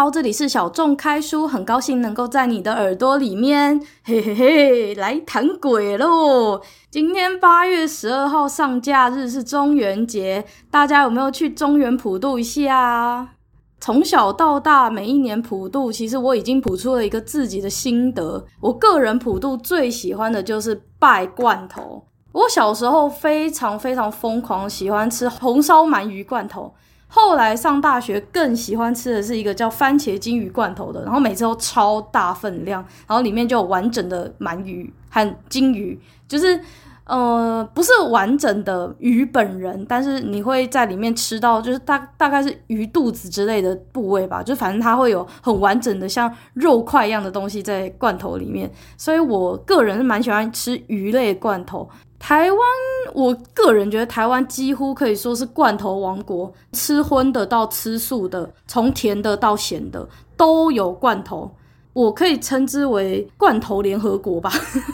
好，这里是小众开书，很高兴能够在你的耳朵里面，嘿嘿嘿，来谈鬼喽！今天八月十二号上架日是中元节，大家有没有去中元普渡一下？从小到大，每一年普渡，其实我已经普出了一个自己的心得。我个人普渡最喜欢的就是拜罐头。我小时候非常非常疯狂，喜欢吃红烧鳗鱼罐头。后来上大学更喜欢吃的是一个叫番茄金鱼罐头的，然后每次都超大分量，然后里面就有完整的鳗鱼和金鱼，就是呃不是完整的鱼本人，但是你会在里面吃到就是大大概是鱼肚子之类的部位吧，就反正它会有很完整的像肉块一样的东西在罐头里面，所以我个人是蛮喜欢吃鱼类罐头。台湾，我个人觉得台湾几乎可以说是罐头王国，吃荤的到吃素的，从甜的到咸的都有罐头。我可以称之为罐头联合国吧。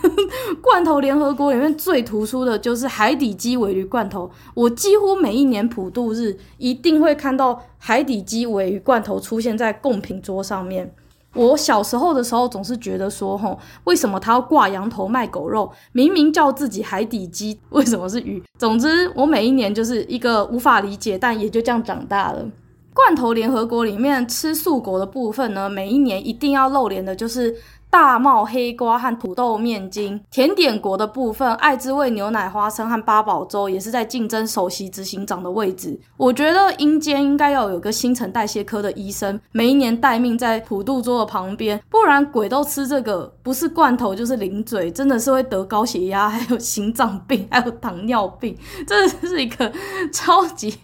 罐头联合国里面最突出的就是海底鸡尾鱼罐头，我几乎每一年普渡日一定会看到海底鸡尾鱼罐头出现在贡品桌上面。我小时候的时候总是觉得说，吼，为什么他要挂羊头卖狗肉？明明叫自己海底鸡，为什么是鱼？总之，我每一年就是一个无法理解，但也就这样长大了。罐头联合国里面吃素果的部分呢，每一年一定要露脸的就是。大茂黑瓜和土豆面筋，甜点国的部分，爱之味牛奶花生和八宝粥也是在竞争首席执行长的位置。我觉得阴间应该要有个新陈代谢科的医生，每一年待命在普渡桌的旁边，不然鬼都吃这个，不是罐头就是零嘴，真的是会得高血压，还有心脏病，还有糖尿病，这是一个超级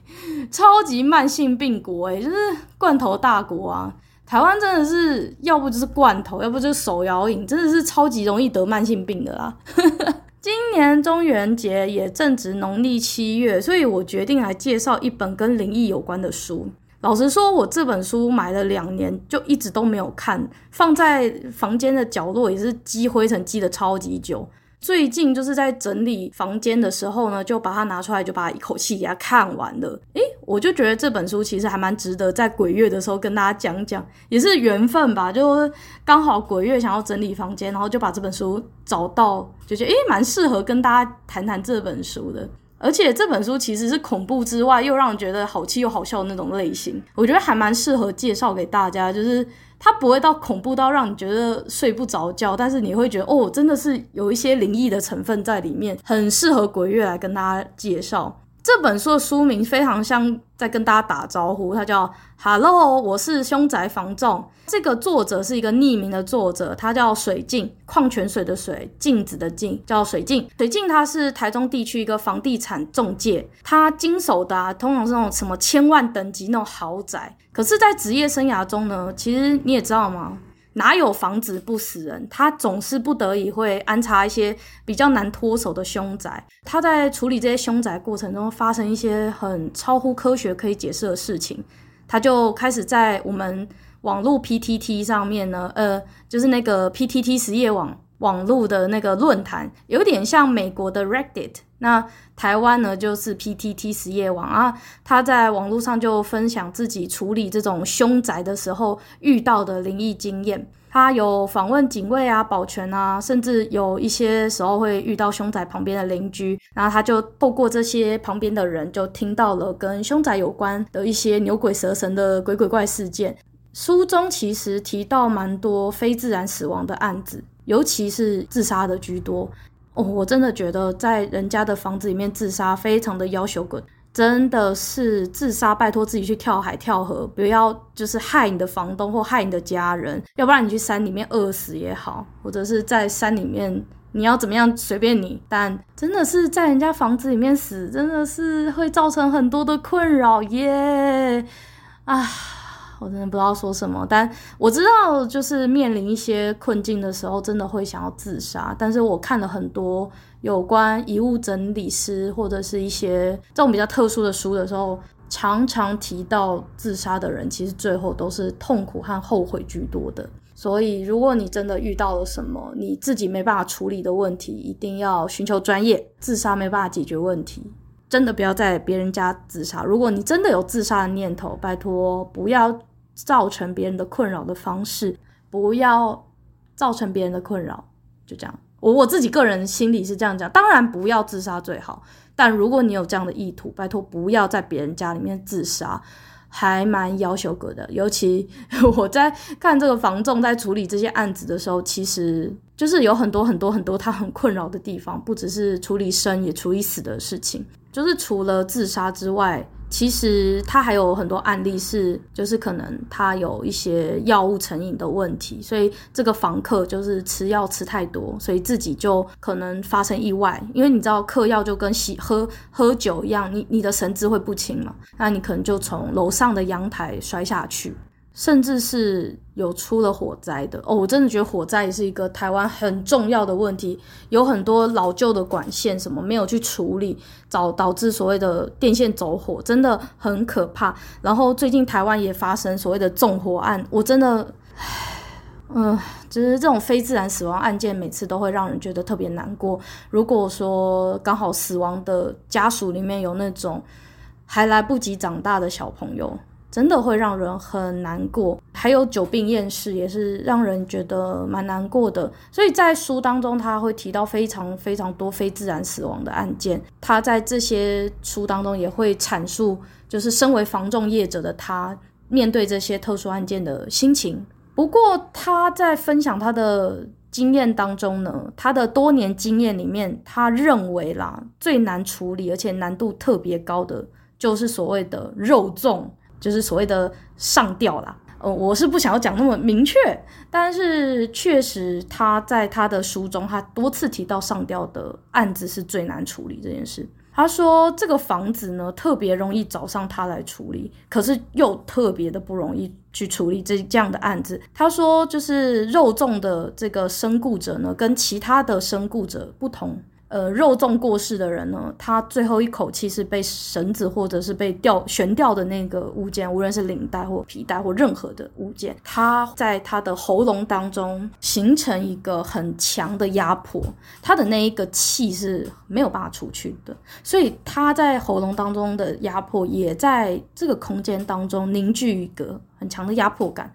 超级慢性病国诶，就是罐头大国啊。台湾真的是要不就是罐头，要不就是手摇饮，真的是超级容易得慢性病的啦。今年中元节也正值农历七月，所以我决定来介绍一本跟灵异有关的书。老实说，我这本书买了两年，就一直都没有看，放在房间的角落也是积灰尘积得超级久。最近就是在整理房间的时候呢，就把它拿出来，就把它一口气给它看完了。诶，我就觉得这本书其实还蛮值得在鬼月的时候跟大家讲讲，也是缘分吧。就刚好鬼月想要整理房间，然后就把这本书找到，就觉得诶，蛮适合跟大家谈谈这本书的。而且这本书其实是恐怖之外，又让人觉得好气又好笑的那种类型，我觉得还蛮适合介绍给大家，就是。它不会到恐怖到让你觉得睡不着觉，但是你会觉得哦，真的是有一些灵异的成分在里面，很适合鬼月来跟大家介绍。这本书的书名非常像在跟大家打招呼，它叫 “Hello，我是凶宅房仲”。这个作者是一个匿名的作者，他叫水镜，矿泉水的水，镜子的镜，叫水镜。水镜他是台中地区一个房地产中介，他经手的啊，通常是那种什么千万等级那种豪宅。可是，在职业生涯中呢，其实你也知道吗？哪有房子不死人？他总是不得已会安插一些比较难脱手的凶宅。他在处理这些凶宅过程中，发生一些很超乎科学可以解释的事情，他就开始在我们网络 PTT 上面呢，呃，就是那个 PTT 实业网网络的那个论坛，有点像美国的 Reddit。那台湾呢，就是 PTT 实业网啊，他在网络上就分享自己处理这种凶宅的时候遇到的灵异经验。他有访问警卫啊、保全啊，甚至有一些时候会遇到凶宅旁边的邻居，然后他就透过这些旁边的人，就听到了跟凶宅有关的一些牛鬼蛇神的鬼鬼怪事件。书中其实提到蛮多非自然死亡的案子，尤其是自杀的居多。哦，我真的觉得在人家的房子里面自杀非常的夭寿骨，真的是自杀，拜托自己去跳海跳河，不要就是害你的房东或害你的家人，要不然你去山里面饿死也好，或者是在山里面你要怎么样随便你，但真的是在人家房子里面死，真的是会造成很多的困扰耶，啊。我真的不知道说什么，但我知道，就是面临一些困境的时候，真的会想要自杀。但是我看了很多有关遗物整理师或者是一些这种比较特殊的书的时候，常常提到自杀的人，其实最后都是痛苦和后悔居多的。所以，如果你真的遇到了什么你自己没办法处理的问题，一定要寻求专业。自杀没办法解决问题，真的不要在别人家自杀。如果你真的有自杀的念头，拜托不要。造成别人的困扰的方式，不要造成别人的困扰，就这样。我我自己个人心里是这样讲，当然不要自杀最好，但如果你有这样的意图，拜托不要在别人家里面自杀。还蛮要求格的，尤其 我在看这个房仲在处理这些案子的时候，其实就是有很多很多很多他很困扰的地方，不只是处理生也处理死的事情，就是除了自杀之外。其实他还有很多案例是，就是可能他有一些药物成瘾的问题，所以这个房客就是吃药吃太多，所以自己就可能发生意外。因为你知道嗑药就跟喜喝喝酒一样，你你的神志会不清嘛，那你可能就从楼上的阳台摔下去。甚至是有出了火灾的哦，我真的觉得火灾是一个台湾很重要的问题，有很多老旧的管线什么没有去处理，导导致所谓的电线走火，真的很可怕。然后最近台湾也发生所谓的纵火案，我真的，嗯，就是这种非自然死亡案件，每次都会让人觉得特别难过。如果说刚好死亡的家属里面有那种还来不及长大的小朋友。真的会让人很难过，还有久病厌世也是让人觉得蛮难过的。所以在书当中，他会提到非常非常多非自然死亡的案件。他在这些书当中也会阐述，就是身为防重业者的他面对这些特殊案件的心情。不过他在分享他的经验当中呢，他的多年经验里面，他认为啦最难处理而且难度特别高的，就是所谓的肉粽。就是所谓的上吊啦，呃，我是不想要讲那么明确，但是确实他在他的书中，他多次提到上吊的案子是最难处理这件事。他说这个房子呢，特别容易找上他来处理，可是又特别的不容易去处理这这样的案子。他说，就是肉粽的这个身故者呢，跟其他的身故者不同。呃，肉粽过世的人呢，他最后一口气是被绳子或者是被吊悬吊的那个物件，无论是领带或皮带或任何的物件，他在他的喉咙当中形成一个很强的压迫，他的那一个气是没有办法出去的，所以他在喉咙当中的压迫也在这个空间当中凝聚一个很强的压迫感，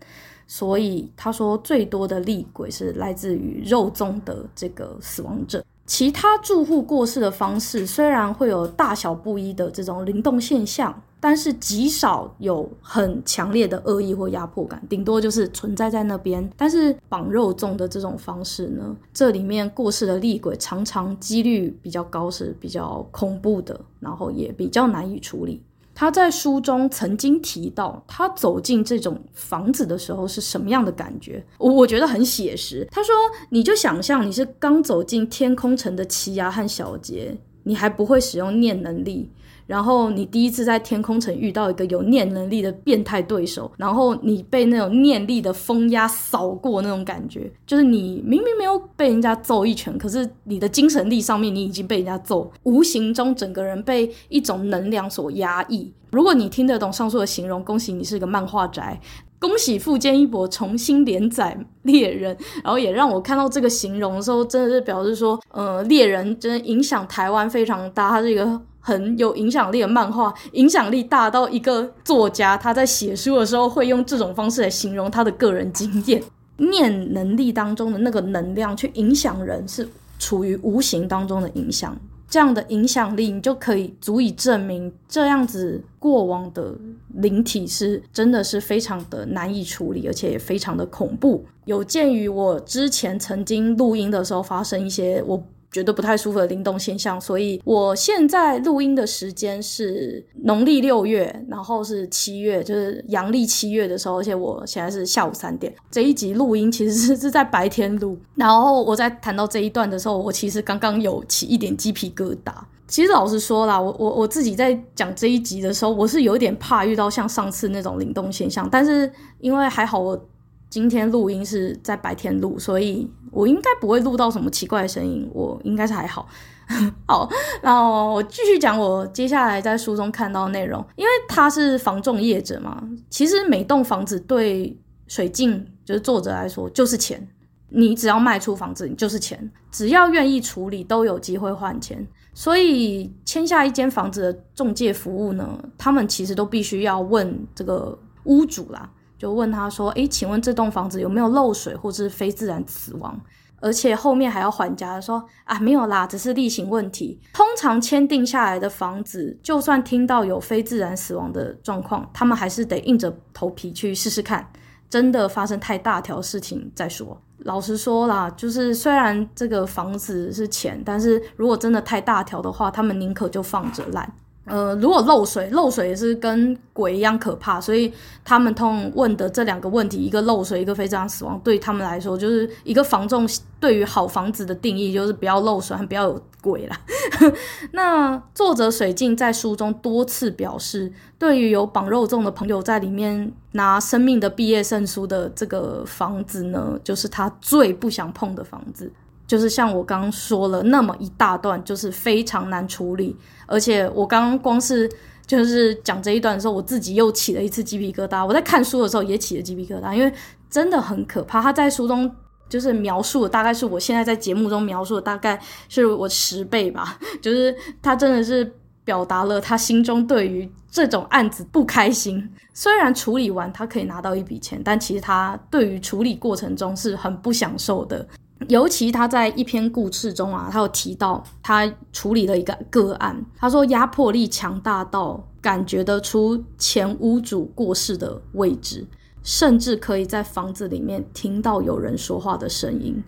所以他说最多的厉鬼是来自于肉粽的这个死亡者。其他住户过世的方式虽然会有大小不一的这种灵动现象，但是极少有很强烈的恶意或压迫感，顶多就是存在在那边。但是绑肉粽的这种方式呢，这里面过世的厉鬼常常几率比较高，是比较恐怖的，然后也比较难以处理。他在书中曾经提到，他走进这种房子的时候是什么样的感觉？我我觉得很写实。他说：“你就想象你是刚走进天空城的奇犽和小杰，你还不会使用念能力。”然后你第一次在天空城遇到一个有念能力的变态对手，然后你被那种念力的风压扫过那种感觉，就是你明明没有被人家揍一拳，可是你的精神力上面你已经被人家揍，无形中整个人被一种能量所压抑。如果你听得懂上述的形容，恭喜你是个漫画宅，恭喜富坚义博重新连载猎人，然后也让我看到这个形容的时候，真的是表示说，呃，猎人真的影响台湾非常大，它是一个。很有影响力的漫画，影响力大到一个作家他在写书的时候会用这种方式来形容他的个人经验。念能力当中的那个能量去影响人，是处于无形当中的影响。这样的影响力，你就可以足以证明这样子过往的灵体是真的是非常的难以处理，而且也非常的恐怖。有鉴于我之前曾经录音的时候发生一些我。觉得不太舒服的灵动现象，所以我现在录音的时间是农历六月，然后是七月，就是阳历七月的时候，而且我现在是下午三点。这一集录音其实是是在白天录，然后我在谈到这一段的时候，我其实刚刚有起一点鸡皮疙瘩。其实老实说啦，我我我自己在讲这一集的时候，我是有点怕遇到像上次那种灵动现象，但是因为还好我。今天录音是在白天录，所以我应该不会录到什么奇怪的声音，我应该是还好。好，然后我继续讲我接下来在书中看到的内容，因为他是房仲业者嘛，其实每栋房子对水镜就是作者来说就是钱，你只要卖出房子，你就是钱，只要愿意处理都有机会换钱，所以签下一间房子的中介服务呢，他们其实都必须要问这个屋主啦。就问他说：“诶，请问这栋房子有没有漏水或者是非自然死亡？”而且后面还要还价说：“啊，没有啦，只是例行问题。通常签订下来的房子，就算听到有非自然死亡的状况，他们还是得硬着头皮去试试看。真的发生太大条事情再说。老实说啦，就是虽然这个房子是钱，但是如果真的太大条的话，他们宁可就放着烂。”呃，如果漏水，漏水也是跟鬼一样可怕，所以他们通问的这两个问题，一个漏水，一个非常死亡，对他们来说就是一个房仲对于好房子的定义，就是不要漏水，不要有鬼啦。那作者水镜在书中多次表示，对于有绑肉粽的朋友在里面拿生命的毕业证书的这个房子呢，就是他最不想碰的房子。就是像我刚刚说了那么一大段，就是非常难处理，而且我刚刚光是就是讲这一段的时候，我自己又起了一次鸡皮疙瘩。我在看书的时候也起了鸡皮疙瘩，因为真的很可怕。他在书中就是描述的大概是我现在在节目中描述的大概是我十倍吧，就是他真的是表达了他心中对于这种案子不开心。虽然处理完他可以拿到一笔钱，但其实他对于处理过程中是很不享受的。尤其他在一篇故事中啊，他有提到他处理了一个个案，他说压迫力强大到感觉得出前屋主过世的位置，甚至可以在房子里面听到有人说话的声音。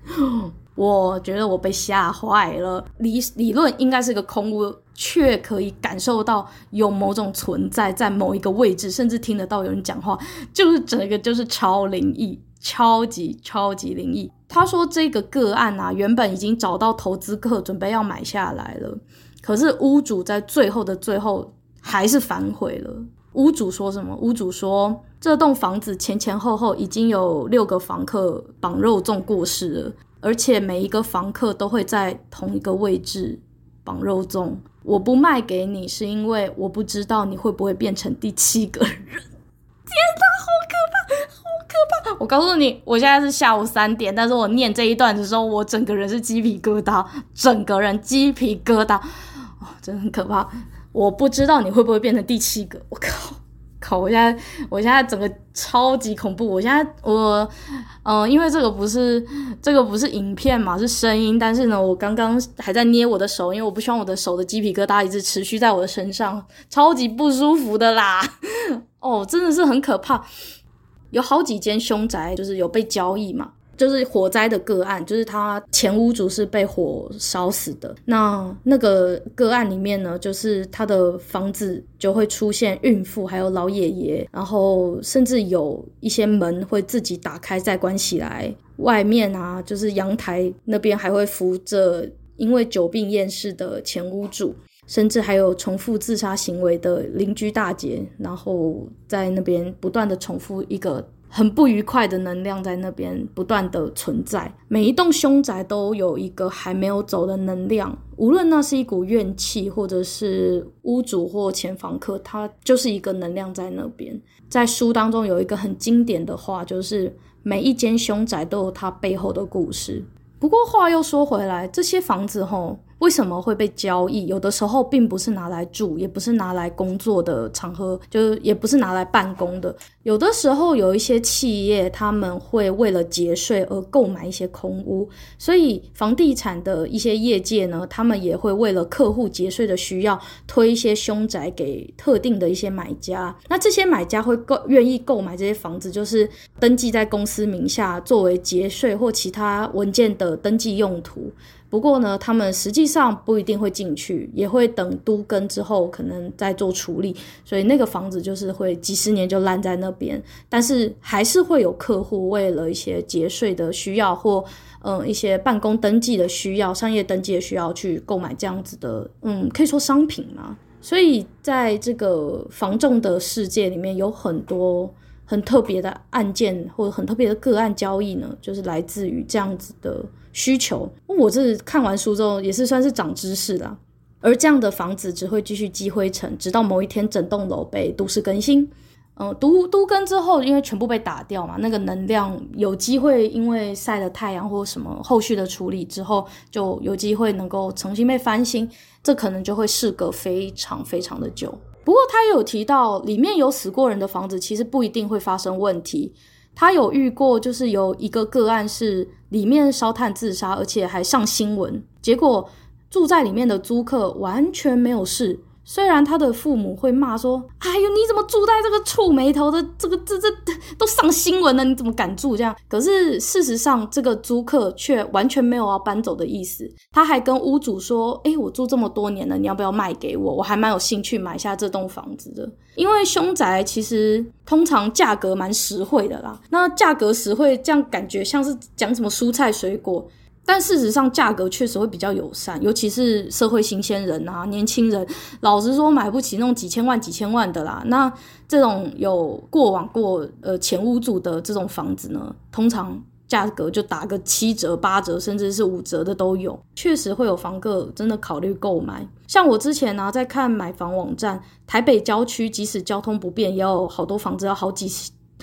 我觉得我被吓坏了。理理论应该是个空屋，却可以感受到有某种存在在某一个位置，甚至听得到有人讲话，就是整个就是超灵异。超级超级灵异。他说这个个案啊，原本已经找到投资客，准备要买下来了，可是屋主在最后的最后还是反悔了。屋主说什么？屋主说这栋房子前前后后已经有六个房客绑肉粽过世了，而且每一个房客都会在同一个位置绑肉粽。我不卖给你，是因为我不知道你会不会变成第七个人。天哪，好可怕！可怕！我告诉你，我现在是下午三点，但是我念这一段的时候，我整个人是鸡皮疙瘩，整个人鸡皮疙瘩，哦，真的很可怕。我不知道你会不会变成第七个，我靠，靠！我现在，我现在整个超级恐怖。我现在，我，嗯、因为这个不是这个不是影片嘛，是声音，但是呢，我刚刚还在捏我的手，因为我不希望我的手的鸡皮疙瘩一直持续在我的身上，超级不舒服的啦。哦，真的是很可怕。有好几间凶宅，就是有被交易嘛，就是火灾的个案，就是他前屋主是被火烧死的。那那个个案里面呢，就是他的房子就会出现孕妇，还有老爷爷，然后甚至有一些门会自己打开再关起来。外面啊，就是阳台那边还会扶着因为久病厌世的前屋主。甚至还有重复自杀行为的邻居大姐，然后在那边不断的重复一个很不愉快的能量在那边不断的存在。每一栋凶宅都有一个还没有走的能量，无论那是一股怨气，或者是屋主或前房客，它就是一个能量在那边。在书当中有一个很经典的话，就是每一间凶宅都有它背后的故事。不过话又说回来，这些房子吼。为什么会被交易？有的时候并不是拿来住，也不是拿来工作的场合，就是也不是拿来办公的。有的时候有一些企业，他们会为了节税而购买一些空屋，所以房地产的一些业界呢，他们也会为了客户节税的需要，推一些凶宅给特定的一些买家。那这些买家会购愿意购买这些房子，就是登记在公司名下，作为节税或其他文件的登记用途。不过呢，他们实际上不一定会进去，也会等都更之后可能再做处理，所以那个房子就是会几十年就烂在那边。但是还是会有客户为了一些节税的需要或嗯一些办公登记的需要、商业登记的需要去购买这样子的嗯可以说商品嘛。所以在这个房仲的世界里面，有很多很特别的案件或者很特别的个案交易呢，就是来自于这样子的。需求，我这看完书之后也是算是长知识了。而这样的房子只会继续积灰尘，直到某一天整栋楼被都市更新。嗯，都都更之后，因为全部被打掉嘛，那个能量有机会因为晒了太阳或什么后续的处理之后，就有机会能够重新被翻新。这可能就会事隔非常非常的久。不过他也有提到，里面有死过人的房子，其实不一定会发生问题。他有遇过，就是有一个个案是里面烧炭自杀，而且还上新闻，结果住在里面的租客完全没有事。虽然他的父母会骂说：“哎呦，你怎么住在这个触霉头的这个这这上新闻了，你怎么敢住这样？”可是事实上，这个租客却完全没有要搬走的意思。他还跟屋主说：“哎，我住这么多年了，你要不要卖给我？我还蛮有兴趣买下这栋房子的。因为凶宅其实通常价格蛮实惠的啦。那价格实惠，这样感觉像是讲什么蔬菜水果。”但事实上，价格确实会比较友善，尤其是社会新鲜人啊，年轻人，老实说买不起那种几千万、几千万的啦。那这种有过往过呃前屋主的这种房子呢，通常价格就打个七折、八折，甚至是五折的都有。确实会有房客真的考虑购买。像我之前呢、在看买房网站，台北郊区即使交通不便，也有好多房子要好几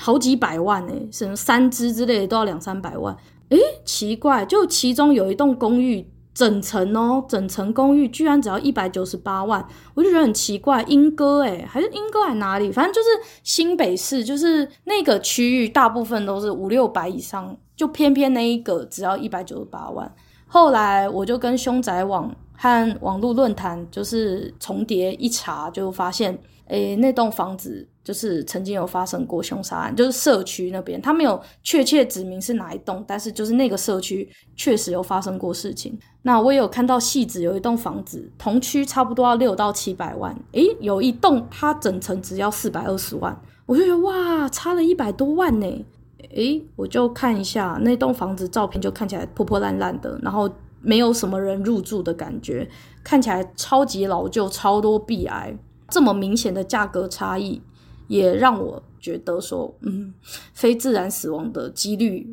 好几百万诶、欸，什么三支之类的都要两三百万。诶，奇怪，就其中有一栋公寓，整层哦，整层公寓居然只要一百九十八万，我就觉得很奇怪。莺歌诶，还是莺歌还哪里？反正就是新北市，就是那个区域，大部分都是五六百以上，就偏偏那一个只要一百九十八万。后来我就跟凶宅网和网络论坛就是重叠一查，就发现。诶，那栋房子就是曾经有发生过凶杀案，就是社区那边，他没有确切指明是哪一栋，但是就是那个社区确实有发生过事情。那我也有看到戏子有一栋房子，同区差不多要六到七百万，诶，有一栋它整层只要四百二十万，我就觉得哇，差了一百多万呢。诶，我就看一下那栋房子照片，就看起来破破烂烂的，然后没有什么人入住的感觉，看起来超级老旧，超多壁癌。这么明显的价格差异，也让我觉得说，嗯，非自然死亡的几率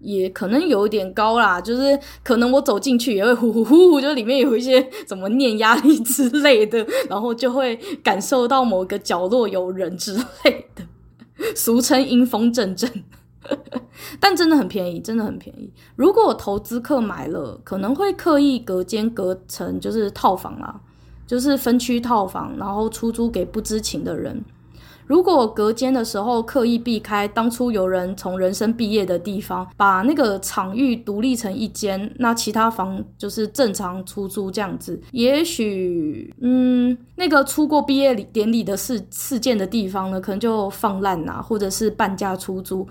也可能有一点高啦。就是可能我走进去也会呼呼呼呼，就里面有一些怎么念压力之类的，然后就会感受到某个角落有人之类的，俗称阴风阵阵。但真的很便宜，真的很便宜。如果投资客买了，可能会刻意隔间隔成就是套房啦。就是分区套房，然后出租给不知情的人。如果隔间的时候刻意避开当初有人从人生毕业的地方，把那个场域独立成一间，那其他房就是正常出租这样子。也许，嗯，那个出过毕业典礼的事事件的地方呢，可能就放烂啊，或者是半价出租。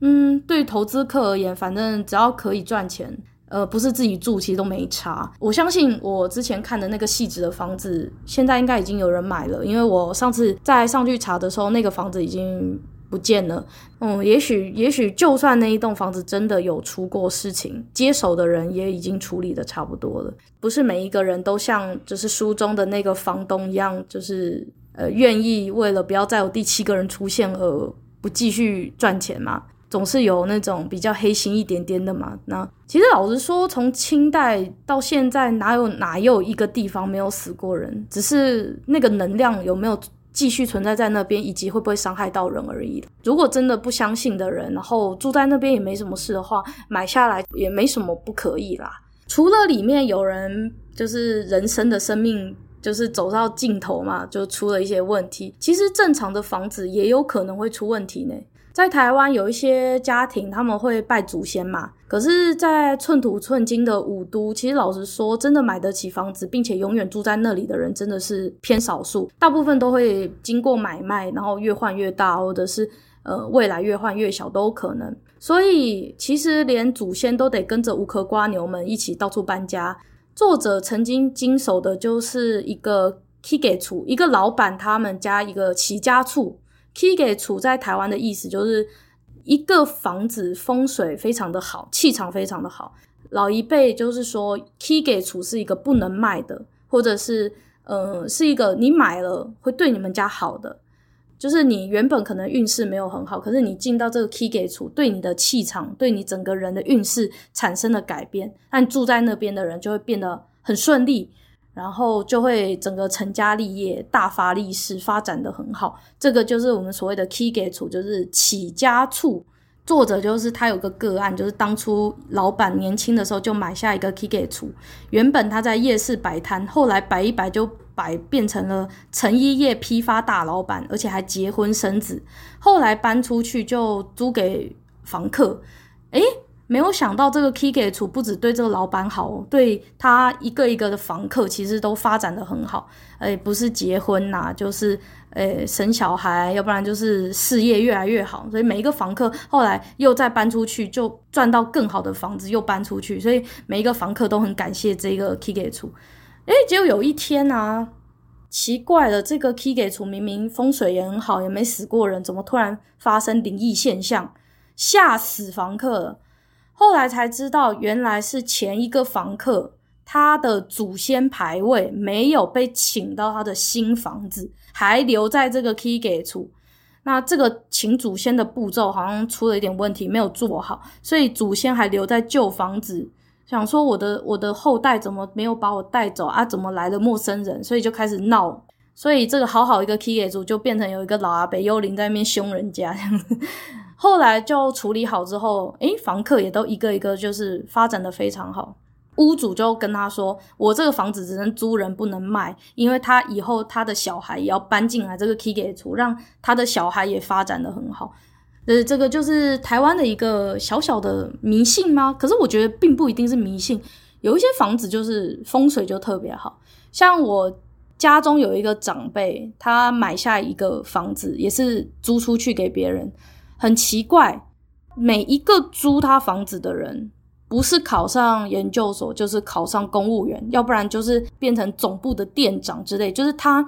嗯，对投资客而言，反正只要可以赚钱。呃，不是自己住，其实都没差。我相信我之前看的那个细致的房子，现在应该已经有人买了，因为我上次在上去查的时候，那个房子已经不见了。嗯，也许，也许就算那一栋房子真的有出过事情，接手的人也已经处理的差不多了。不是每一个人都像就是书中的那个房东一样，就是呃愿意为了不要再有第七个人出现而不继续赚钱嘛。总是有那种比较黑心一点点的嘛。那其实老实说，从清代到现在，哪有哪有一个地方没有死过人？只是那个能量有没有继续存在在那边，以及会不会伤害到人而已。如果真的不相信的人，然后住在那边也没什么事的话，买下来也没什么不可以啦。除了里面有人就是人生的生命就是走到尽头嘛，就出了一些问题。其实正常的房子也有可能会出问题呢。在台湾有一些家庭，他们会拜祖先嘛。可是，在寸土寸金的五都，其实老实说，真的买得起房子，并且永远住在那里的人，真的是偏少数。大部分都会经过买卖，然后越换越大，或者是呃未来越换越小都有可能。所以，其实连祖先都得跟着无壳瓜牛们一起到处搬家。作者曾经经手的就是一个起家厝，一个老板他们家一个起家厝。起家厝在台湾的意思就是一个房子风水非常的好，气场非常的好。老一辈就是说，起家厝是一个不能卖的，或者是呃是一个你买了会对你们家好的。就是你原本可能运势没有很好，可是你进到这个起家厝，对你的气场，对你整个人的运势产生了改变，那你住在那边的人就会变得很顺利。然后就会整个成家立业、大发利市、发展得很好。这个就是我们所谓的起家厝，就是起家处。作者就是他有个个案，就是当初老板年轻的时候就买下一个 Kige 厝，原本他在夜市摆摊，后来摆一摆就摆变成了成衣业批发大老板，而且还结婚生子，后来搬出去就租给房客，诶没有想到这个 Kige 厝不止对这个老板好，对他一个一个的房客其实都发展的很好。诶，不是结婚呐、就是诶生小孩，要不然就是事业越来越好。所以每一个房客后来又再搬出去，就赚到更好的房子，又搬出去。所以每一个房客都很感谢这个 Kige 厝。诶，结果有一天啊，奇怪了，这个 Kige 厝明明风水也很好，也没死过人，怎么突然发生灵异现象，吓死房客了。后来才知道，原来是前一个房客，他的祖先牌位没有被请到他的新房子，还留在这个 Kige 厝。那这个请祖先的步骤好像出了一点问题，没有做好，所以祖先还留在旧房子，想说我的我的后代怎么没有把我带走啊？怎么来了陌生人？所以就开始闹，所以这个好好一个 Kige 厝就变成有一个老阿伯幽灵在那边凶人家这样子。后来就处理好之后，诶，房客也都一个一个就是发展得非常好。屋主就跟他说：“我这个房子只能租人，不能卖，因为他以后他的小孩也要搬进来这个 Kige 厝，让他的小孩也发展得很好。”呃，这个就是台湾的一个小小的迷信吗？可是我觉得并不一定是迷信，有一些房子就是风水就特别好，像我家中有一个长辈，他买下一个房子，也是租出去给别人。很奇怪，每一个租他房子的人，不是考上研究所，就是考上公务员，要不然就是变成总部的店长之类。就是他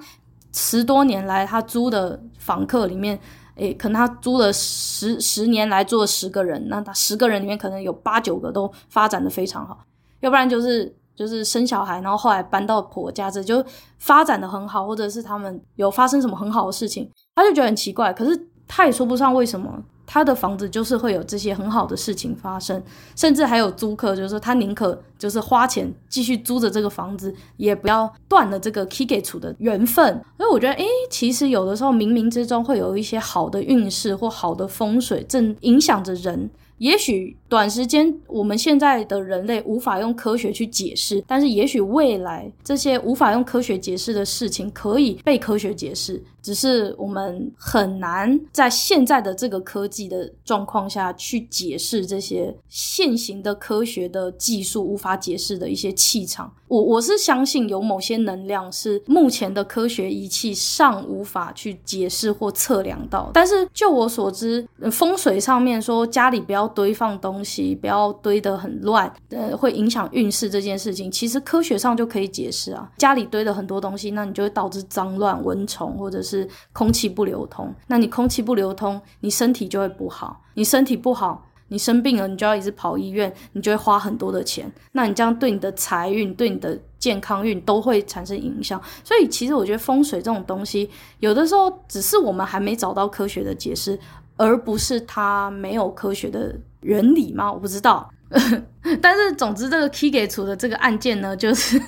十多年来，他租的房客里面，诶，可能他租了十十年来租了十个人，那他十个人里面可能有八九个都发展的非常好，要不然就是就是生小孩，然后后来搬到婆家这就发展的很好，或者是他们有发生什么很好的事情，他就觉得很奇怪，可是。他也说不上为什么他的房子就是会有这些很好的事情发生，甚至还有租客，就是说他宁可就是花钱继续租着这个房子，也不要断了这个 Kige 厝的缘分。所以我觉得，诶，其实有的时候冥冥之中会有一些好的运势或好的风水正影响着人。也许短时间我们现在的人类无法用科学去解释，但是也许未来这些无法用科学解释的事情可以被科学解释，只是我们很难在现在的这个科技的状况下去解释这些现行的科学的技术无法解释的一些气场。我我是相信有某些能量是目前的科学仪器尚无法去解释或测量到，但是就我所知，风水上面说家里不要堆放东西，不要堆得很乱，呃，会影响运势这件事情，其实科学上就可以解释啊。家里堆了很多东西，那你就会导致脏乱、蚊虫，或者是空气不流通。那你空气不流通，你身体就会不好。你身体不好，你生病了，你就要一直跑医院，你就会花很多的钱。那你这样对你的财运、对你的健康运都会产生影响。所以，其实我觉得风水这种东西，有的时候只是我们还没找到科学的解释。而不是它没有科学的原理吗？我不知道。但是总之，这个 Kige 厝的这个案件呢，就是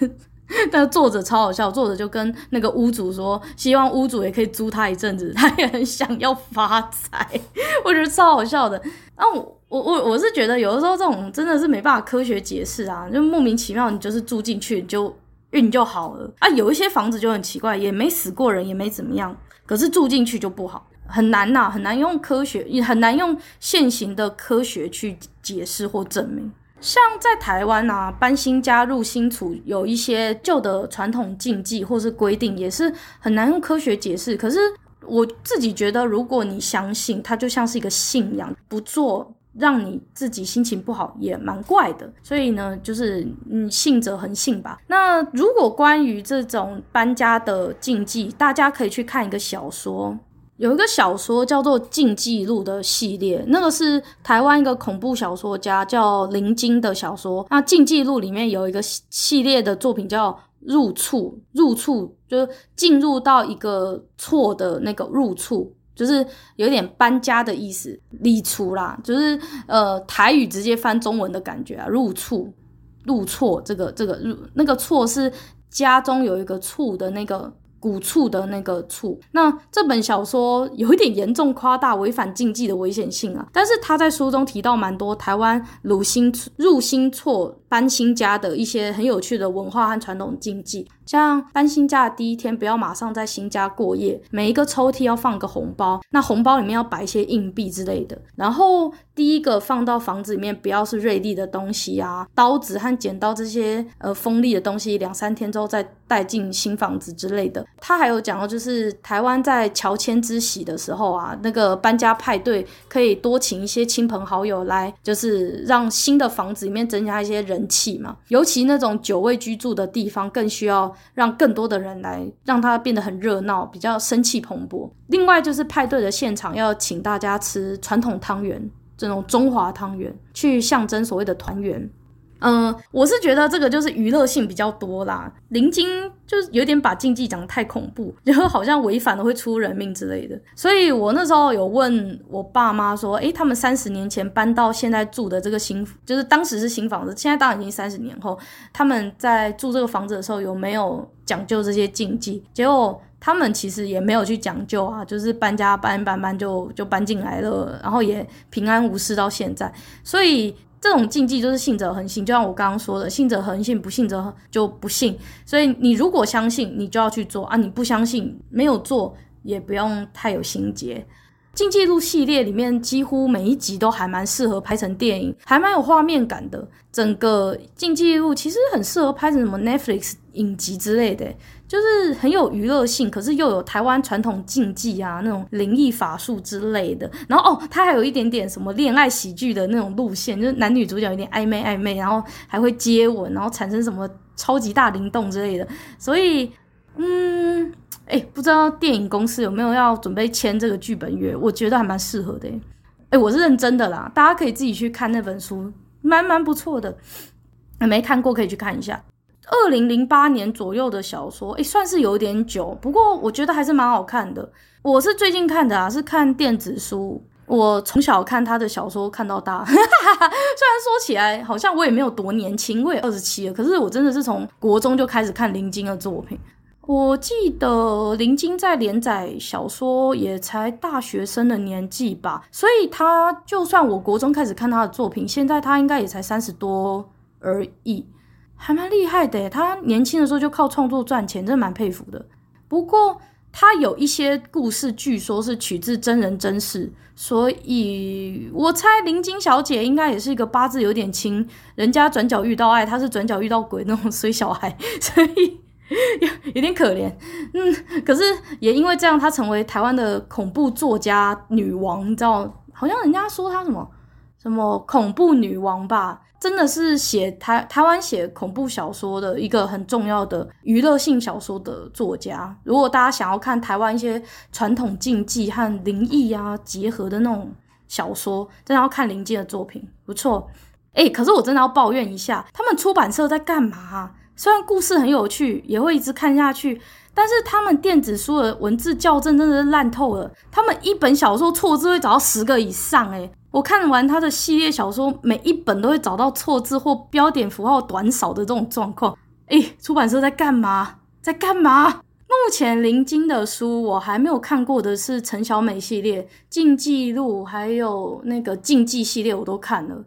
那作者超好笑，作者就跟那个屋主说，希望屋主也可以租他一阵子，他也很想要发财。我觉得超好笑的。那我我我我是觉得，有的时候这种真的是没办法科学解释啊，就莫名其妙，你就是住进去就运就好了啊。有一些房子就很奇怪，也没死过人，也没怎么样，可是住进去就不好。很难呐、很难用科学，也很难用现行的科学去解释或证明。像在台湾啊，搬新家入新厝，有一些旧的传统禁忌或是规定，也是很难用科学解释。可是我自己觉得，如果你相信，它就像是一个信仰，不做让你自己心情不好，也蛮怪的。所以呢，就是你信则恒信吧。那如果关于这种搬家的禁忌，大家可以去看一个小说。有一个小说叫做《禁忌录》的系列，那个是台湾一个恐怖小说家叫林晶的小说。那《禁忌录》里面有一个系列的作品叫“入厝”，入厝就是进入到一个错的那个入厝，就是有点搬家的意思。里厝啦，就是呃台语直接翻中文的感觉啊，入厝、入错这个这个入那个错是家中有一个厝的那个。谷畜的那个畜。那这本小说有一点严重夸大违反禁忌的危险性啊，但是他在书中提到蛮多台湾入新入新厝搬新家的一些很有趣的文化和传统禁忌。像搬新家的第一天，不要马上在新家过夜，每一个抽屉要放个红包，那红包里面要摆一些硬币之类的。然后第一个放到房子里面，不要是锐利的东西啊，刀子和剪刀这些呃锋利的东西，两三天之后再带进新房子之类的。他还有讲到，就是台湾在乔迁之喜的时候啊，那个搬家派对可以多请一些亲朋好友来，就是让新的房子里面增加一些人气嘛。尤其那种久未居住的地方，更需要。让更多的人来，让它变得很热闹，比较生气蓬勃。另外就是派对的现场要请大家吃传统汤圆，这种中华汤圆，去象征所谓的团圆。嗯，我是觉得这个就是娱乐性比较多啦。林金就是有点把禁忌讲得太恐怖，然后好像违反了会出人命之类的。所以我那时候有问我爸妈说，诶，他们三十年前搬到现在住的这个新，就是当时是新房子，现在当然已经三十年后，他们在住这个房子的时候有没有讲究这些禁忌？结果他们其实也没有去讲究啊，就是搬家搬搬搬就就搬进来了，然后也平安无事到现在，所以。这种禁忌就是信者恒信，就像我刚刚说的，信者恒信，不信者就不信。所以你如果相信，你就要去做啊；你不相信，没有做也不用太有心结。禁忌录系列里面几乎每一集都还蛮适合拍成电影，还蛮有画面感的。整个禁忌录其实很适合拍成什么 Netflix 影集之类的。就是很有娱乐性，可是又有台湾传统禁忌啊，那种灵异法术之类的。然后哦，它还有一点点什么恋爱喜剧的那种路线，就是男女主角有点暧昧暧昧，然后还会接吻，然后产生什么超级大灵动之类的。所以，嗯，哎，不知道电影公司有没有要准备签这个剧本约？我觉得还蛮适合的。哎，我是认真的啦，大家可以自己去看那本书，蛮蛮不错的。没看过可以去看一下。二零零八年左右的小说，诶，算是有点久，不过我觉得还是蛮好看的。我是最近看的啊，是看电子书。我从小看他的小说看到大，虽然说起来好像我也没有多年轻，我也二十七了，可是我真的是从国中就开始看林金的作品。我记得林金在连载小说也才大学生的年纪吧，所以他就算我国中开始看他的作品，现在他应该也才三十多而已。还蛮厉害的，他年轻的时候就靠创作赚钱，真的蛮佩服的。不过他有一些故事，据说是取自真人真事，所以我猜林金小姐应该也是一个八字有点轻，人家转角遇到爱，她是转角遇到鬼那种衰小孩，所以有有点可怜。嗯，可是也因为这样，她成为台湾的恐怖作家女王，你知道？好像人家说她什么什么恐怖女王吧。真的是写台台湾写恐怖小说的一个很重要的娱乐性小说的作家。如果大家想要看台湾一些传统禁忌和灵异啊结合的那种小说，真的要看林金的作品，不错。哎、可是我真的要抱怨一下，他们出版社在干嘛？虽然故事很有趣，也会一直看下去，但是他们电子书的文字校正真的是烂透了。他们一本小说错字会找到十个以上、欸，我看完他的系列小说，每一本都会找到错字或标点符号短少的这种状况。诶，出版社在干嘛？在干嘛？目前林晶的书我还没有看过的是陈小美系列、禁忌录，还有那个禁忌系列，我都看了。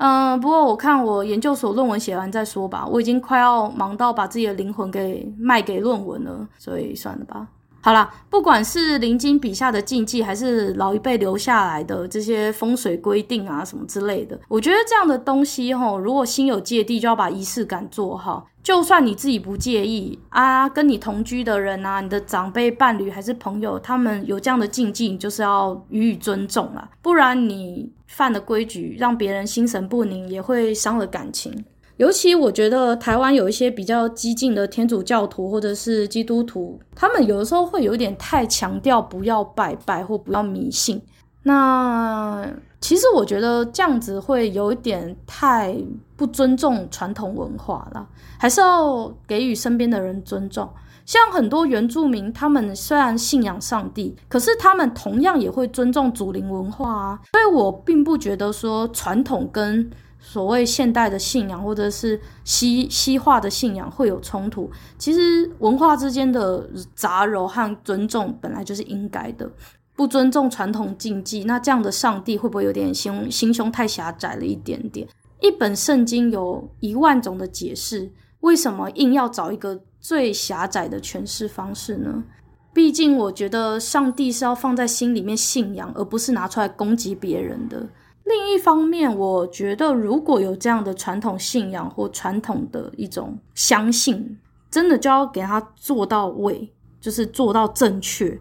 嗯，不过我看我研究所论文写完再说吧。我已经快要忙到把自己的灵魂给卖给论文了，所以算了吧。好啦，不管是林金笔下的禁忌，还是老一辈留下来的这些风水规定啊什么之类的，我觉得这样的东西吼，如果心有芥蒂，就要把仪式感做好。就算你自己不介意啊，跟你同居的人啊，你的长辈、伴侣还是朋友，他们有这样的禁忌，你就是要予以尊重啦，不然你犯了规矩，让别人心神不宁，也会伤了感情。尤其我觉得台湾有一些比较激进的天主教徒或者是基督徒，他们有的时候会有点太强调不要拜拜或不要迷信。那其实我觉得这样子会有一点太不尊重传统文化了，还是要给予身边的人尊重。像很多原住民，他们虽然信仰上帝，可是他们同样也会尊重祖灵文化啊。所以我并不觉得说传统跟所谓现代的信仰或者是西西化的信仰会有冲突。其实文化之间的杂糅和尊重本来就是应该的。不尊重传统禁忌，那这样的上帝会不会有点心心胸太狭窄了一点点？一本圣经有一万种的解释，为什么硬要找一个最狭窄的诠释方式呢？毕竟我觉得上帝是要放在心里面信仰，而不是拿出来攻击别人的。另一方面，我觉得如果有这样的传统信仰或传统的一种相信，真的就要给他做到位，就是做到正确。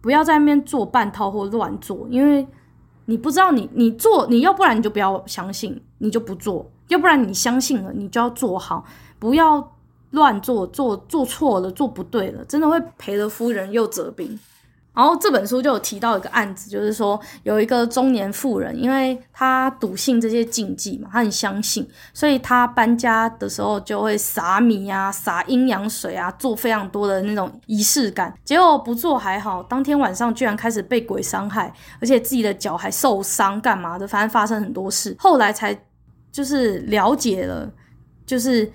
不要在那边做半套或乱做，因为你不知道你你做，你要不然你就不要相信，你就不做；要不然你相信了，你就要做好，不要乱做，做做错了，做不对了，真的会赔了夫人又折兵。然后这本书就有提到一个案子，就是说有一个中年妇人，因为她笃信这些禁忌嘛，她很相信，所以她搬家的时候就会撒米啊、撒阴阳水啊，做非常多的那种仪式感。结果不做还好，当天晚上居然开始被鬼伤害，而且自己的脚还受伤，干嘛的？反正发生很多事。后来才就是了解了，就是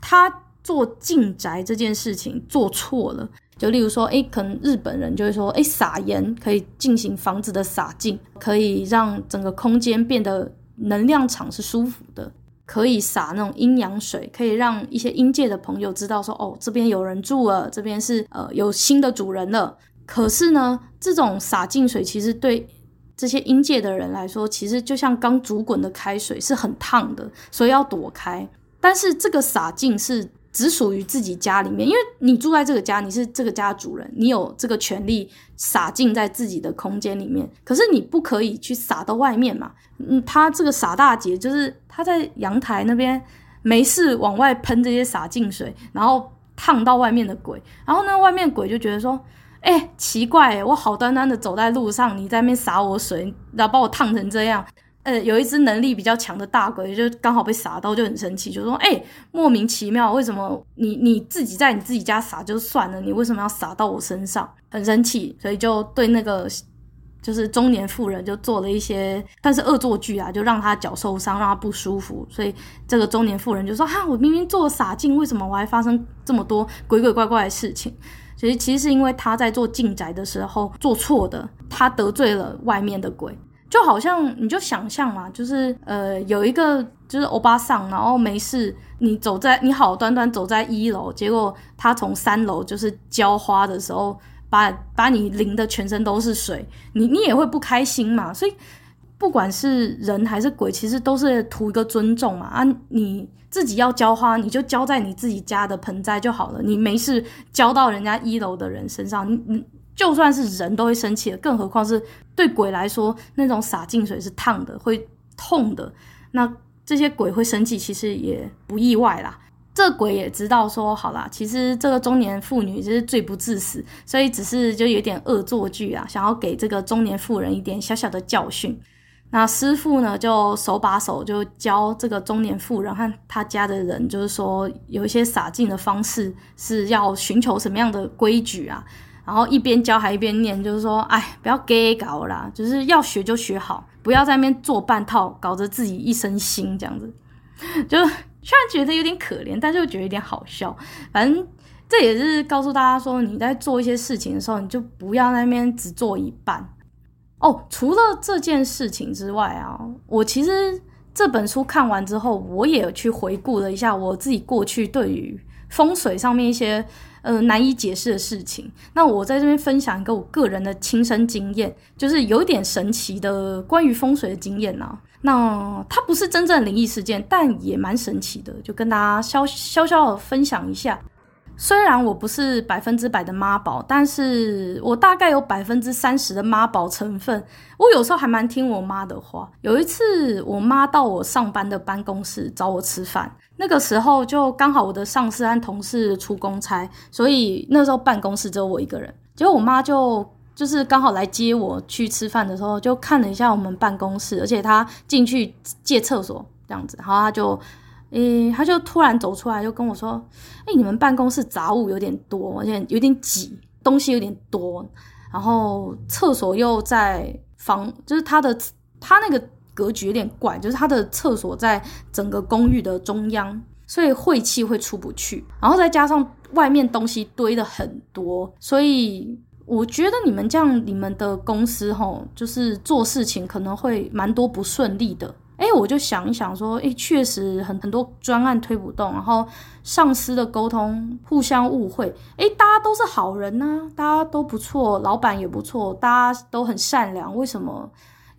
她做进宅这件事情做错了。就例如说，诶，可能日本人就会说，诶，撒盐可以进行房子的洒净，可以让整个空间变得能量场是舒服的，可以撒那种阴阳水，可以让一些阴界的朋友知道说，哦，这边有人住了，这边是呃有新的主人了。可是呢，这种洒净水其实对这些阴界的人来说，其实就像刚煮滚的开水，是很烫的，所以要躲开。但是这个洒净是。只属于自己家里面，因为你住在这个家，你是这个家主人，你有这个权利洒进在自己的空间里面。可是你不可以去洒到外面嘛。嗯，他这个傻大姐就是他在阳台那边没事往外喷这些洒净水，然后烫到外面的鬼。然后呢，外面鬼就觉得说，哎、奇怪、我好端端的走在路上，你在那边洒我水，然后把我烫成这样。呃，有一只能力比较强的大鬼，就刚好被撒到，就很生气，就说：“哎、莫名其妙，为什么你你自己在你自己家撒就算了，你为什么要撒到我身上？很生气，所以就对那个就是中年妇人就做了一些，但是恶作剧啊，就让他脚受伤，让他不舒服。所以这个中年妇人就说：哈，我明明做了洒净，为什么我还发生这么多鬼鬼怪怪的事情？所以其实是因为他在做进宅的时候做错的，他得罪了外面的鬼。”就好像你就想象嘛，就是呃有一个就是欧巴桑，然后没事，你走在你好端端走在一楼，结果他从三楼就是浇花的时候，把把你淋得全身都是水，你你也会不开心嘛。所以不管是人还是鬼，其实都是图一个尊重嘛。啊，你自己要浇花，你就浇在你自己家的盆栽就好了，你没事浇到人家一楼的人身上，你你。就算是人都会生气的，更何况是对鬼来说，那种洒净水是烫的，会痛的。那这些鬼会生气，其实也不意外啦。这鬼也知道说，好啦，其实这个中年妇女就是罪不至死，所以只是就有点恶作剧啊，想要给这个中年妇人一点小小的教训。那师傅呢，就手把手就教这个中年妇人和他家的人，就是说有一些洒净的方式是要寻求什么样的规矩啊。然后一边教还一边念，就是说，哎，不要给搞啦，就是要学就学好，不要在那边做半套，搞得自己一身腥这样子。就虽然觉得有点可怜，但是又觉得有点好笑。反正这也是告诉大家说，你在做一些事情的时候，你就不要在那边只做一半。哦，除了这件事情之外啊，我其实这本书看完之后，我也去回顾了一下我自己过去对于风水上面一些。呃，难以解释的事情。那我在这边分享一个我个人的亲身经验，就是有点神奇的关于风水的经验啊。那它不是真正灵异事件，但也蛮神奇的，就跟大家稍稍稍的分享一下。虽然我不是百分之百的妈宝，但是我大概有百分之三十的妈宝成分。我有时候还蛮听我妈的话。有一次，我妈到我上班的办公室找我吃饭，那个时候就刚好我的上司和同事出公差，所以那时候办公室只有我一个人。结果我妈就就是刚好来接我去吃饭的时候，就看了一下我们办公室，而且她进去借厕所这样子，然后她就。诶、欸，他就突然走出来，就跟我说：“诶、你们办公室杂物有点多，而且有点挤，东西有点多，然后厕所又在房，就是他的他那个格局有点怪，就是它的厕所在整个公寓的中央，所以晦气会出不去。然后再加上外面东西堆的很多，所以我觉得你们这样，你们的公司吼，就是做事情可能会蛮多不顺利的。哎，我就想一想说，哎，确实很很多专案推不动，然后上司的沟通互相误会，哎，大家都是好人呐、大家都不错，老板也不错，大家都很善良，为什么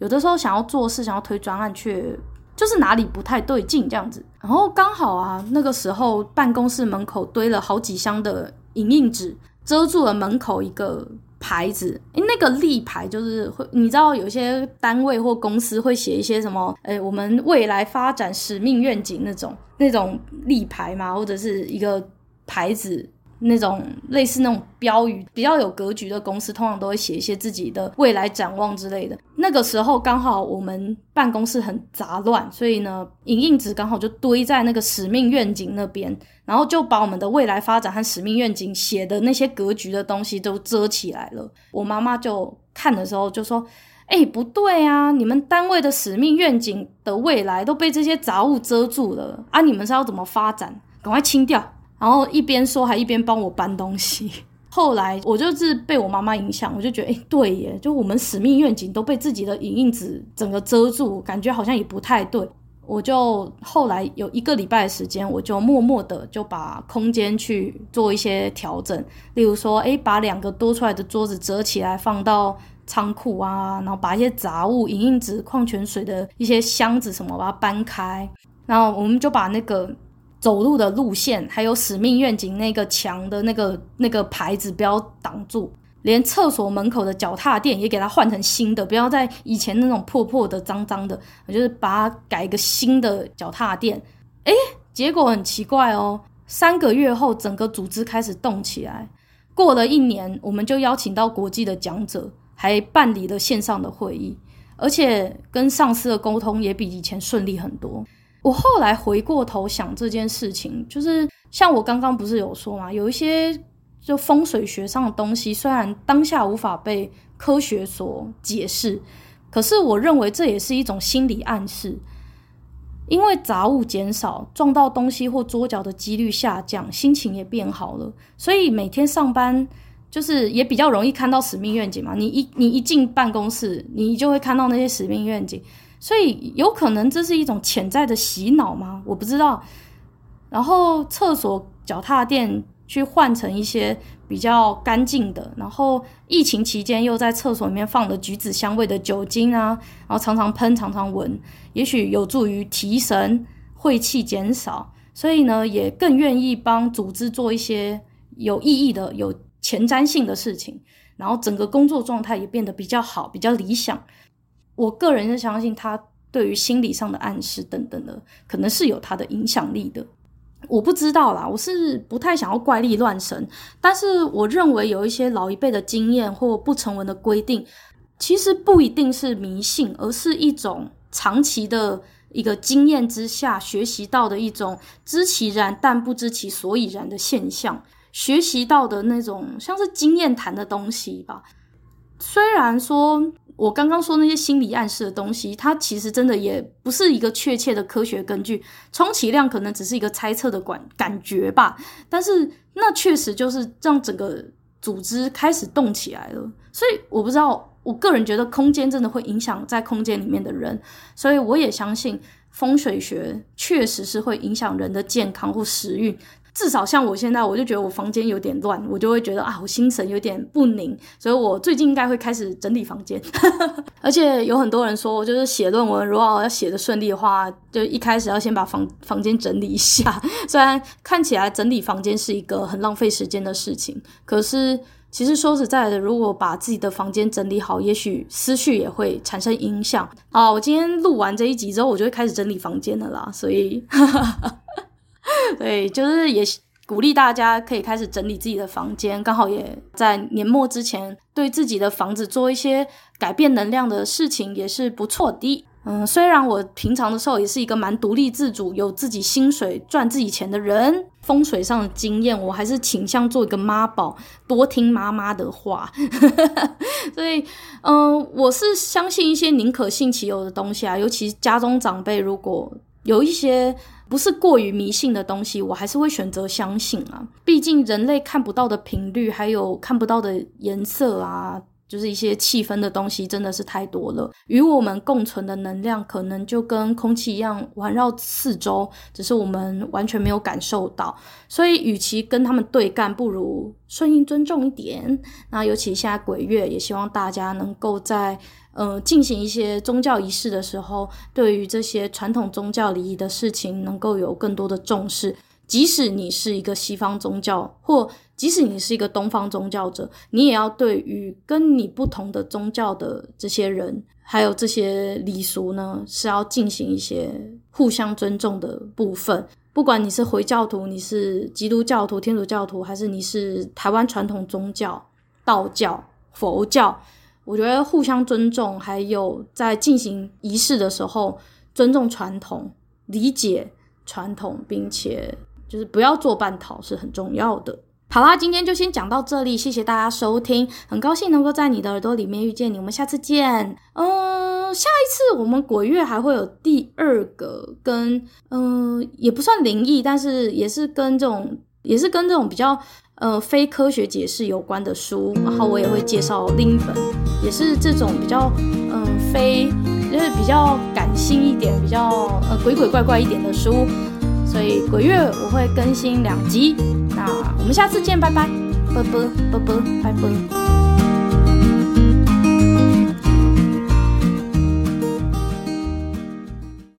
有的时候想要做事，想要推专案，却就是哪里不太对劲这样子？然后刚好啊，那个时候办公室门口堆了好几箱的影印纸，遮住了门口一个。牌子，诶，那个立牌就是会，你知道有些单位或公司会写一些什么，诶，我们未来发展使命愿景那种那种立牌嘛，或者是一个牌子。那种类似那种标语比较有格局的公司，通常都会写一些自己的未来展望之类的。那个时候刚好我们办公室很杂乱，所以呢，影印纸刚好就堆在那个使命愿景那边，然后就把我们的未来发展和使命愿景写的那些格局的东西都遮起来了。我妈妈就看的时候就说：“哎，不对啊，你们单位的使命愿景的未来都被这些杂物遮住了啊！你们是要怎么发展？赶快清掉。”然后一边说还一边帮我搬东西。后来我就是被我妈妈影响，我就觉得，哎，对耶，就我们使命愿景都被自己的影印纸整个遮住，感觉好像也不太对。我就后来有一个礼拜的时间，我就默默的就把空间去做一些调整，例如说，哎，把两个多出来的桌子折起来放到仓库啊，然后把一些杂物、影印纸、矿泉水的一些箱子什么把它搬开，然后我们就把那个。走路的路线，还有使命愿景那个墙的那个那个牌子，不要挡住。连厕所门口的脚踏垫也给它换成新的，不要再以前那种破破的、脏脏的。我就是把它改一个新的脚踏垫。诶，结果很奇怪哦，三个月后，整个组织开始动起来。过了一年，我们就邀请到国际的讲者，还办理了线上的会议，而且跟上司的沟通也比以前顺利很多。我后来回过头想这件事情，就是像我刚刚不是有说嘛，有一些就风水学上的东西，虽然当下无法被科学所解释，可是我认为这也是一种心理暗示，因为杂物减少，撞到东西或桌角的几率下降，心情也变好了，所以每天上班就是也比较容易看到使命愿景嘛。你一你一进办公室，你就会看到那些使命愿景。所以有可能这是一种潜在的洗脑吗？我不知道。然后厕所脚踏垫去换成一些比较干净的，然后疫情期间又在厕所里面放了橘子香味的酒精啊，然后常常喷，常常闻，也许有助于提神、晦气减少。所以呢，也更愿意帮组织做一些有意义的、有前瞻性的事情，然后整个工作状态也变得比较好、比较理想。我个人是相信他对于心理上的暗示等等的，可能是有他的影响力的。我不知道啦，我是不太想要怪力乱神，但是我认为有一些老一辈的经验或不成文的规定，其实不一定是迷信，而是一种长期的一个经验之下学习到的一种知其然但不知其所以然的现象，学习到的那种像是经验谈的东西吧。虽然说。我刚刚说那些心理暗示的东西，它其实真的也不是一个确切的科学根据，充其量可能只是一个猜测的感感觉吧。但是那确实就是让整个组织开始动起来了。所以我不知道，我个人觉得空间真的会影响在空间里面的人，所以我也相信风水学确实是会影响人的健康或时运。至少像我现在，我就觉得我房间有点乱，我就会觉得啊，我心神有点不宁，所以我最近应该会开始整理房间。而且有很多人说，我就是写论文，如果要写得顺利的话，就一开始要先把房房间整理一下。虽然看起来整理房间是一个很浪费时间的事情，可是其实说实在的，如果把自己的房间整理好，也许思绪也会产生影响。啊，我今天录完这一集之后，我就会开始整理房间了啦，所以。对，就是也鼓励大家可以开始整理自己的房间，刚好也在年末之前对自己的房子做一些改变能量的事情，也是不错的。嗯，虽然我平常的时候也是一个蛮独立自主、有自己薪水赚自己钱的人，风水上的经验，我还是倾向做一个妈宝，多听妈妈的话。所以，嗯，我是相信一些宁可信其有的东西啊，尤其家中长辈如果有一些不是过于迷信的东西，我还是会选择相信啊。毕竟人类看不到的频率，还有看不到的颜色啊。就是一些气氛的东西真的是太多了，与我们共存的能量可能就跟空气一样环绕四周，只是我们完全没有感受到。所以，与其跟他们对干，不如顺应尊重一点。那尤其现在鬼月，也希望大家能够在呃进行一些宗教仪式的时候，对于这些传统宗教礼仪的事情，能够有更多的重视。即使你是一个西方宗教，或即使你是一个东方宗教者，你也要对于跟你不同的宗教的这些人，还有这些礼俗呢，是要进行一些互相尊重的部分。不管你是回教徒，你是基督教徒、天主教徒，还是你是台湾传统宗教、道教、佛教，我觉得互相尊重，还有在进行仪式的时候尊重传统、理解传统，并且。就是不要做半套是很重要的。好啦，今天就先讲到这里，谢谢大家收听，很高兴能够在你的耳朵里面遇见你，我们下次见。嗯，下一次我们鬼月还会有第二个跟嗯也不算灵异，但是也是跟这种也是跟这种比较呃非科学解释有关的书，然后我也会介绍另一本，也是这种比较嗯非就是比较感性一点，比较呃鬼鬼怪怪一点的书。所以鬼月我会更新两集，那我们下次见，拜拜，啵啵啵啵，拜拜。